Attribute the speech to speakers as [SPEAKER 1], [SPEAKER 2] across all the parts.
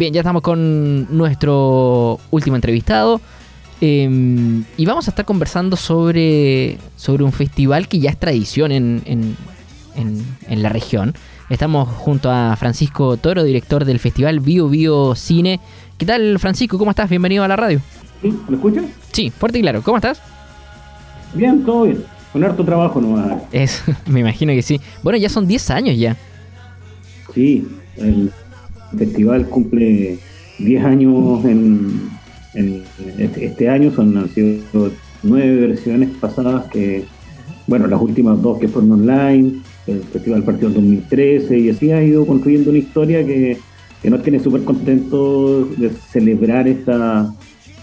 [SPEAKER 1] Bien, ya estamos con nuestro último entrevistado. Em, y vamos a estar conversando sobre, sobre un festival que ya es tradición en, en, en, la región. Estamos junto a Francisco Toro, director del festival Bio Bio Cine. ¿Qué tal, Francisco? ¿Cómo estás? Bienvenido a la radio.
[SPEAKER 2] ¿Sí? ¿Me escuchas?
[SPEAKER 1] Sí, fuerte y claro. ¿Cómo estás?
[SPEAKER 2] Bien, todo bien. Con harto trabajo nomás.
[SPEAKER 1] Es, me imagino que sí. Bueno, ya son 10 años ya.
[SPEAKER 2] Sí, el festival cumple 10 años en, este, este, año, son, han sido nueve versiones pasadas que, bueno, las últimas dos que fueron online, el festival partió en 2013 y así ha ido construyendo una historia que, nos tiene súper contentos de celebrar esta,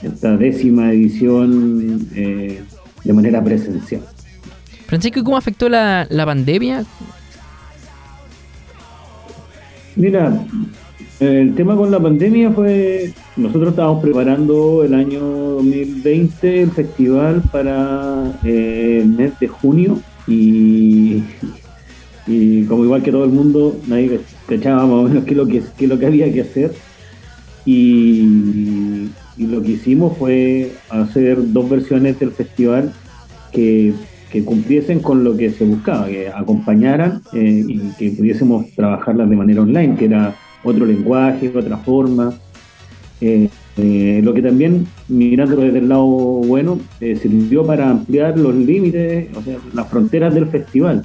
[SPEAKER 2] esta décima edición eh, de manera presencial.
[SPEAKER 1] Francisco, ¿cómo afectó la, la pandemia?
[SPEAKER 2] Mira, el tema con la pandemia fue, nosotros estábamos preparando el año 2020 el festival para eh, el mes de junio y, como igual que todo el mundo, nadie cachaba más o menos qué es lo que, qué lo que había que hacer. Y, lo que hicimos fue hacer dos versiones del festival que, cumpliesen con lo que se buscaba, que acompañaran eh, y que pudiésemos trabajarlas de manera online, que era otro lenguaje, otra forma. Eh, eh, lo que también, mirándolo desde el lado bueno, eh, sirvió para ampliar los límites, o sea, las fronteras del festival,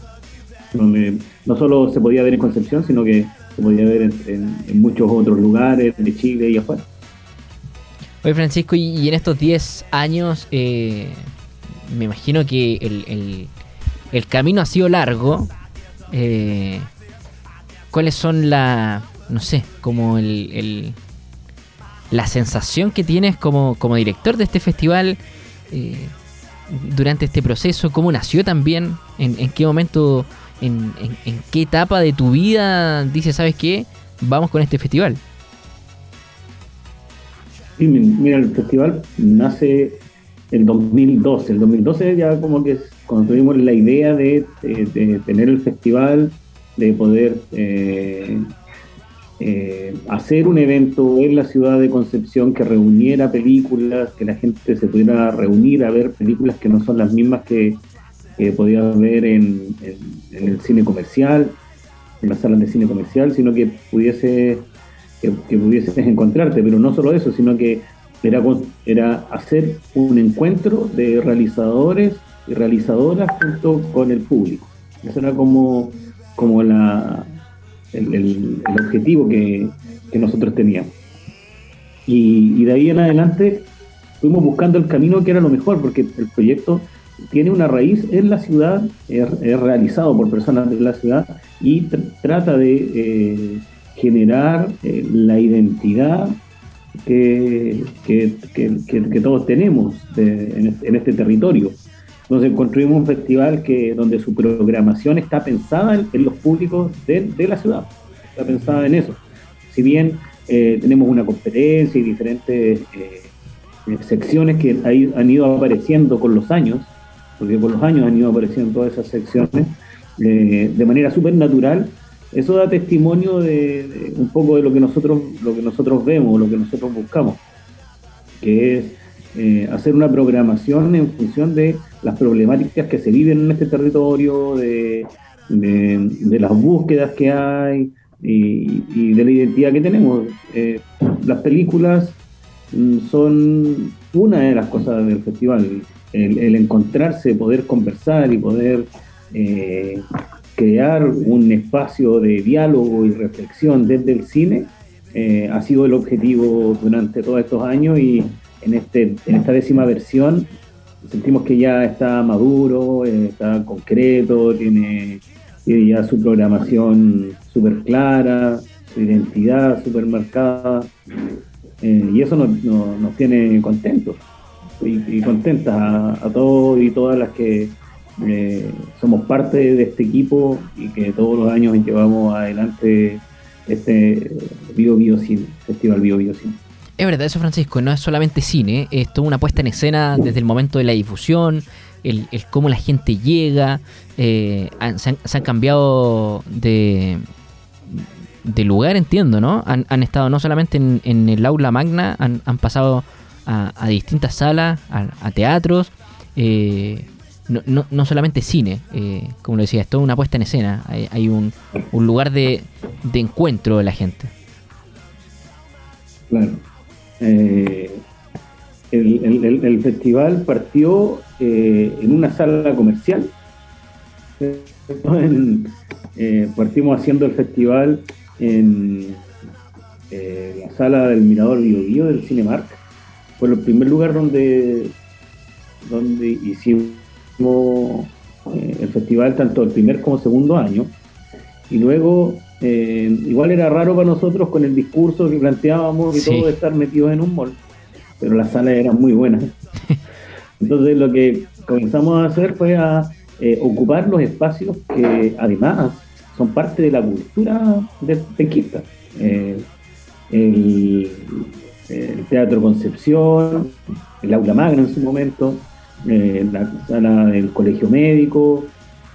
[SPEAKER 2] donde no solo se podía ver en Concepción, sino que se podía ver en, muchos otros lugares de Chile y afuera.
[SPEAKER 1] Oye, Francisco, y, en estos 10 años, me imagino que el, el, camino ha sido largo. ¿Cuáles son la, no sé, como el, la sensación que tienes como, como director de este festival eh, durante este proceso, cómo nació también, en, qué momento, en, qué etapa de tu vida dices, ¿sabes qué? Vamos con este festival.
[SPEAKER 2] Sí, mira, el festival nace en 2012. El 2012 ya como que cuando tuvimos la idea de, tener el festival, de poder eh, eh, hacer un evento en la ciudad de Concepción que reuniera películas, que la gente se pudiera reunir a ver películas que no son las mismas que, que podías ver en, el cine comercial, en las salas de cine comercial, sino que pudiese que, pudieses encontrarte, pero no solo eso, sino que era, era hacer un encuentro de realizadores y realizadoras junto con el público. Eso era como, como la, el, objetivo que, nosotros teníamos. Y, de ahí en adelante fuimos buscando el camino que era lo mejor, porque el proyecto tiene una raíz en la ciudad, es, realizado por personas de la ciudad y trata de eh, generar eh, la identidad que, que, todos tenemos en, este territorio. Entonces construimos un festival que donde su programación está pensada en, los públicos de, la ciudad, está pensada en eso. Si bien eh, tenemos una competencia y diferentes eh, secciones que han ido apareciendo con los años, porque con los años han ido apareciendo todas esas secciones, eh, de manera súper natural, eso da testimonio de, un poco de lo que nosotros lo que nosotros vemos, lo que nosotros buscamos, que es hacer una programación en función de las problemáticas que se viven en este territorio, de, las búsquedas que hay y, de la identidad que tenemos. Eh, las películas mm, son una de las cosas del festival, el, encontrarse, poder conversar y poder eh, crear un espacio de diálogo y reflexión desde el cine. Eh, ha sido el objetivo durante todos estos años y en, este, en esta décima versión sentimos que ya está maduro, eh, está concreto, tiene, ya su programación súper clara, su identidad súper marcada, eh, y eso nos, tiene contentos y, contentas a, todos y todas las que eh, somos parte de este equipo y que todos los años llevamos adelante este Bio Bio Cine, Festival Bio Bio Cine.
[SPEAKER 1] Es verdad, eso Francisco, no es solamente cine, es toda una puesta en escena desde el momento de la difusión, el, cómo la gente llega, eh, se, han, cambiado de, de lugar, entiendo, ¿no? Han, estado no solamente en, el aula magna, han, pasado a, distintas salas, a, teatros, eh, no, solamente cine, eh, como lo decía, es toda una puesta en escena, hay, un, lugar de, encuentro de la gente.
[SPEAKER 2] Claro. Eh, el, festival partió en una sala comercial. partimos haciendo el festival en la sala del Mirador Bio, Bio del Cinemark. Fue el primer lugar donde, donde hicimos eh, el festival tanto el primer como segundo año. Y luego, eh, igual era raro para nosotros con el discurso que planteábamos y todo de estar metidos en un mall, pero las salas eran muy buenas. Entonces lo que comenzamos a hacer fue a eh, ocupar los espacios que además son parte de la cultura de Tequita. el, Teatro Concepción, el Aula Magna en su momento, eh, la sala del colegio médico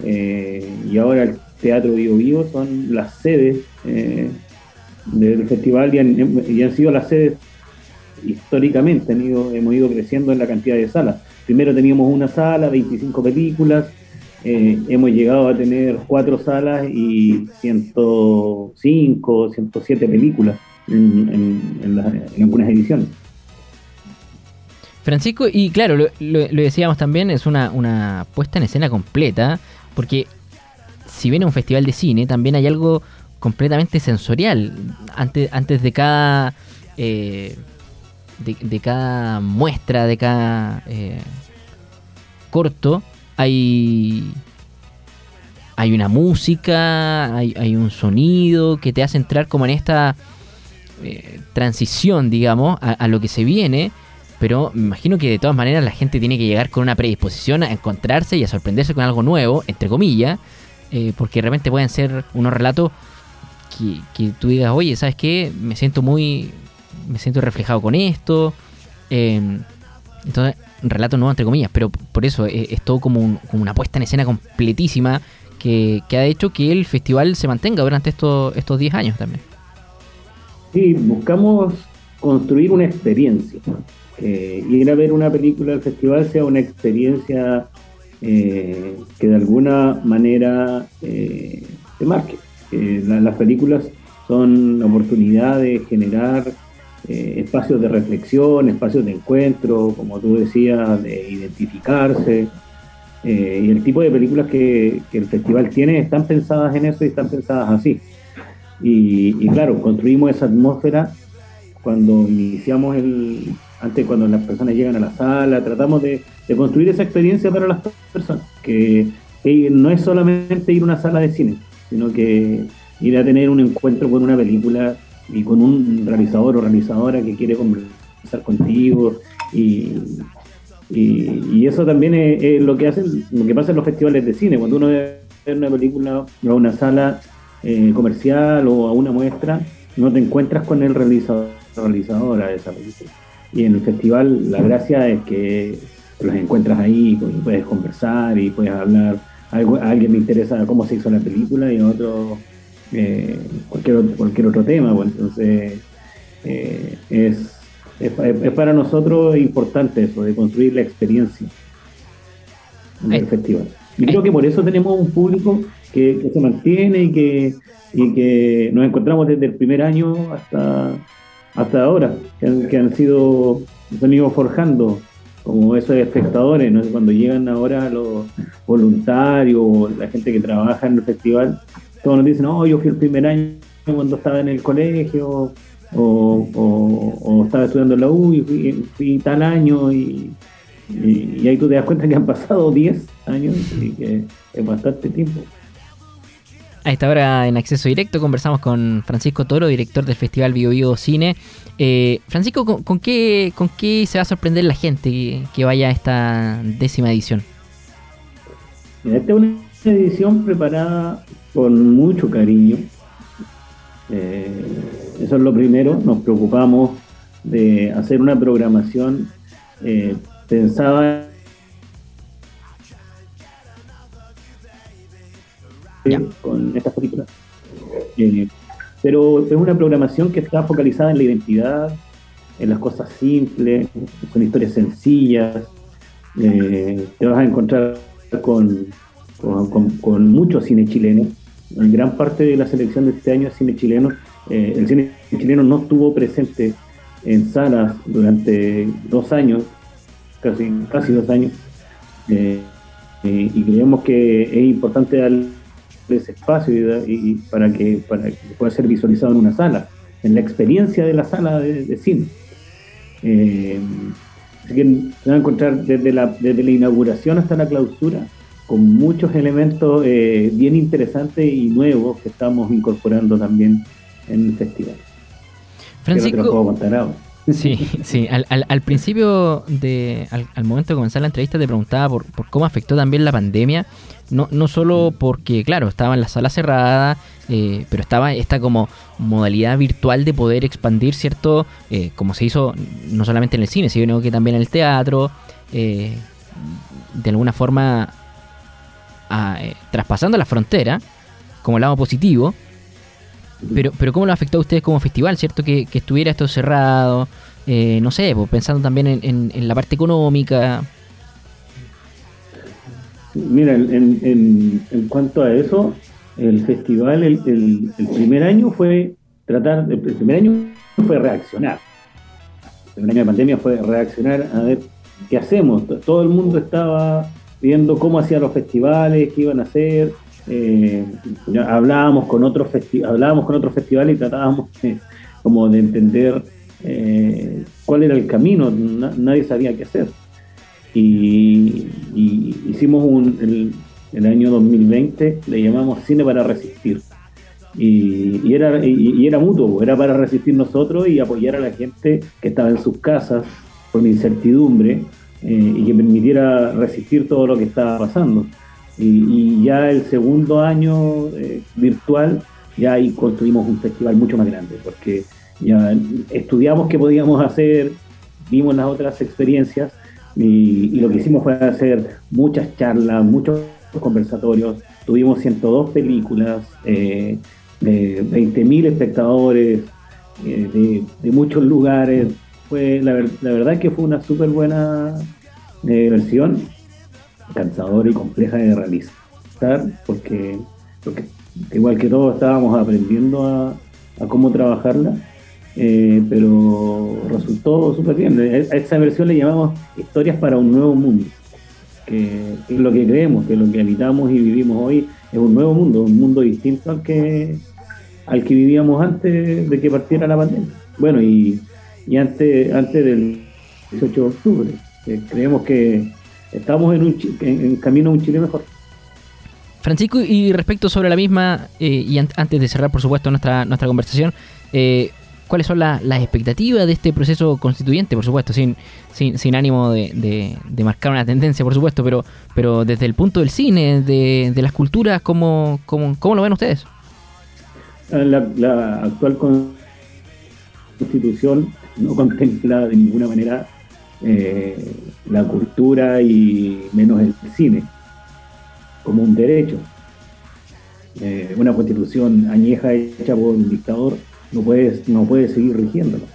[SPEAKER 2] eh, y ahora el Teatro Vivo Vivo son las sedes eh, del festival y han, sido las sedes históricamente, hemos ido creciendo en la cantidad de salas. Primero teníamos una sala, 25 películas, hemos llegado a tener cuatro salas y 105, 107 películas en algunas ediciones.
[SPEAKER 1] Francisco, y claro, lo, decíamos también, es una, puesta en escena completa, porque si viene un festival de cine, también hay algo completamente sensorial. Antes, antes de cada. Eh, de, cada muestra, de cada eh, corto, hay. Hay una música, hay, un sonido que te hace entrar como en esta eh, transición, digamos, a, lo que se viene pero me imagino que de todas maneras la gente tiene que llegar con una predisposición a encontrarse y a sorprenderse con algo nuevo, entre comillas, eh, porque realmente pueden ser unos relatos que, tú digas, oye, ¿sabes qué? Me siento muy, me siento reflejado con esto. Em, entonces, relato nuevo, entre comillas, pero por eso es, todo como, una puesta en escena completísima que, ha hecho que el festival se mantenga durante estos, estos 10 años también.
[SPEAKER 2] Sí, buscamos construir una experiencia eh, ir a ver una película del festival sea una experiencia eh, que de alguna manera eh, te marque. las películas son oportunidad de generar espacios de reflexión, espacios de encuentro, como tú decías, de identificarse. y el tipo de películas que, el festival tiene están pensadas en eso y están pensadas así. y claro, construimos esa atmósfera cuando iniciamos el, antes cuando las personas llegan a la sala, tratamos de, construir esa experiencia para las personas, que, no es solamente ir a una sala de cine, sino que ir a tener un encuentro con una película y con un realizador o realizadora que quiere conversar contigo y, eso también es, lo que hacen, lo que pasa en los festivales de cine, cuando uno ve una película a una sala eh, comercial o a una muestra, no te encuentras con el realizador realizadora de esa película. Y en el festival la gracia es que los encuentras ahí y puedes conversar y puedes hablar. A alguien le interesa cómo se hizo la película y a otro eh, cualquier, cualquier otro tema. Pues, entonces eh, es, es, para nosotros importante eso, de construir la experiencia en el festival. Y creo que por eso tenemos un público que, que se mantiene y que, y que nos encontramos desde el primer año hasta hasta ahora, que han, sido, se han ido forjando como esos espectadores, ¿no? cuando llegan ahora los voluntarios, la gente que trabaja en el festival, todos nos dicen, no, yo fui el primer año cuando estaba en el colegio, o, estaba estudiando en la U y fui, tal año, y, y, ahí tú te das cuenta que han pasado 10 años y que es bastante tiempo.
[SPEAKER 1] A esta hora en acceso directo conversamos con Francisco Toro, director del Festival Bio Bio Cine. Eh, Francisco, ¿con, qué, ¿con qué se va a sorprender la gente que, vaya a esta décima edición?
[SPEAKER 2] Esta es una edición preparada con mucho cariño. Eh, eso es lo primero. Nos preocupamos de hacer una programación eh, pensada con estas películas. Eh, pero es una programación que está focalizada en la identidad, en las cosas simples, son historias sencillas. Eh, te vas a encontrar con, con, mucho cine chileno. En gran parte de la selección de este año es cine chileno. Eh, el cine chileno no estuvo presente en salas durante dos años, casi, casi dos años. Eh, y creemos que es importante darle ese espacio y, para, que, para que pueda ser visualizado en una sala, en la experiencia de la sala de cine. Eh, así que se va a encontrar desde la, desde la inauguración hasta la clausura con muchos elementos eh, bien interesantes y nuevos que estamos incorporando también en el festival.
[SPEAKER 1] Francisco, Sí, sí. Al, al, principio, de, al, momento de comenzar la entrevista, te preguntaba por, por cómo afectó también la pandemia. No, no solo porque, claro, estaba en la sala cerrada, eh, pero estaba esta como modalidad virtual de poder expandir, ¿cierto? Eh, como se hizo no solamente en el cine, sino que también en el teatro. Eh, de alguna forma, traspasando la frontera, como lado positivo pero, pero ¿cómo lo afectó a ustedes como festival, cierto? Que, estuviera esto cerrado, eh, no sé, pues, pensando también en, la parte económica.
[SPEAKER 2] Mira, en, en, cuanto a eso, el festival, el, el, primer año fue tratar, el primer año fue reaccionar. El primer año de pandemia fue reaccionar a ver qué hacemos. Todo el mundo estaba viendo cómo hacían los festivales, qué iban a hacer, eh, hablábamos con otros hablábamos con otros festivales y tratábamos como de entender eh, cuál era el camino, nadie sabía qué hacer. Y, hicimos un, el, el, año 2020, le llamamos Cine para Resistir. Y, era, y, era mutuo, era para resistir nosotros y apoyar a la gente que estaba en sus casas con incertidumbre eh, y que permitiera resistir todo lo que estaba pasando. Y, ya el segundo año eh, virtual, ya ahí construimos un festival mucho más grande, porque ya estudiamos qué podíamos hacer, vimos las otras experiencias y, lo que hicimos fue hacer muchas charlas, muchos conversatorios, tuvimos 102 películas, eh, de 20.000 espectadores, eh, de, muchos lugares. Fue la, la verdad que fue una súper buena versión cansadora y compleja de realizar, porque, porque igual que todos estábamos aprendiendo a, cómo trabajarla, eh, pero resultó súper bien. A esta versión le llamamos Historias para un Nuevo Mundo, que, es lo que creemos, que lo que habitamos y vivimos hoy es un nuevo mundo, un mundo distinto al que, al que vivíamos antes de que partiera la pandemia. Bueno, y, y antes, antes del 18 de octubre. creemos que estamos en, un, en, camino a un Chile mejor.
[SPEAKER 1] Francisco, y respecto sobre la misma, eh, y antes de cerrar, por supuesto, nuestra, nuestra conversación, eh, ¿cuáles son las expectativas de este proceso constituyente, por supuesto, sin, sin, ánimo de, marcar una tendencia, por supuesto, pero, pero desde el punto del cine, de, las culturas, ¿cómo, cómo, cómo lo ven ustedes?
[SPEAKER 2] La, la actual constitución no contempla de ninguna manera eh, la cultura y menos el cine como un derecho. Eh, una constitución añeja hecha por un dictador no puede, no puede seguir rigiéndolo.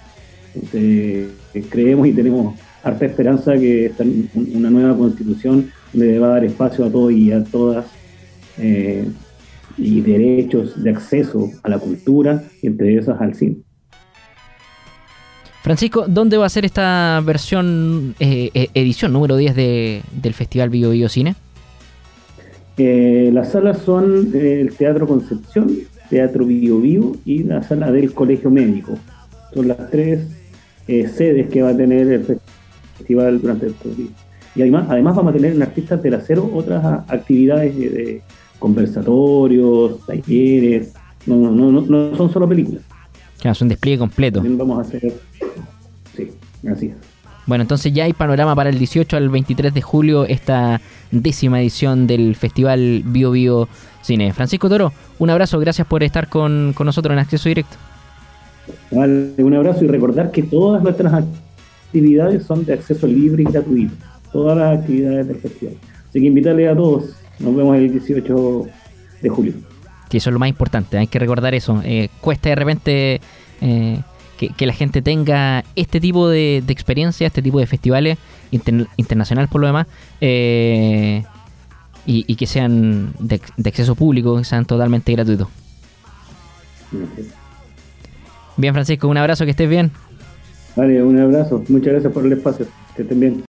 [SPEAKER 2] creemos y tenemos harta esperanza que esta, una nueva constitución le va a dar espacio a todos y a todas eh, y derechos de acceso a la cultura y entre esas al cine.
[SPEAKER 1] Francisco, ¿dónde va a ser esta versión, eh, eh, edición número 10 del Festival Bio Bio Cine?
[SPEAKER 2] Eh, las salas son el Teatro Concepción, Teatro Bio Bio y la sala del Colegio Médico. Son las tres sedes que va a tener el festival durante estos días. Y además, además vamos a tener en Artistas del Acero otras actividades de, conversatorios, talleres, no, no, no, no son solo películas.
[SPEAKER 1] Claro, es un despliegue completo.
[SPEAKER 2] También vamos a hacer Sí, así es.
[SPEAKER 1] Bueno, entonces ya hay panorama para el 18 al 23 de julio, esta décima edición del Festival Bio Bio Cine. Francisco Toro, un abrazo, gracias por estar con, nosotros en Acceso Directo.
[SPEAKER 2] un abrazo y recordar que todas nuestras actividades son de acceso libre y gratuito. Todas las actividades del festival. Así que invitarle a todos. Nos vemos el 18 de julio.
[SPEAKER 1] Que eso es lo más importante, hay que recordar eso. Eh, cuesta de repente eh, que, la gente tenga este tipo de, experiencia, este tipo de festivales internacionales por lo demás, y, que sean de, de, acceso público, que sean totalmente gratuitos. Bien, Francisco, un abrazo, que estés bien.
[SPEAKER 2] Vale, un abrazo. Muchas gracias por el espacio. Que estén bien.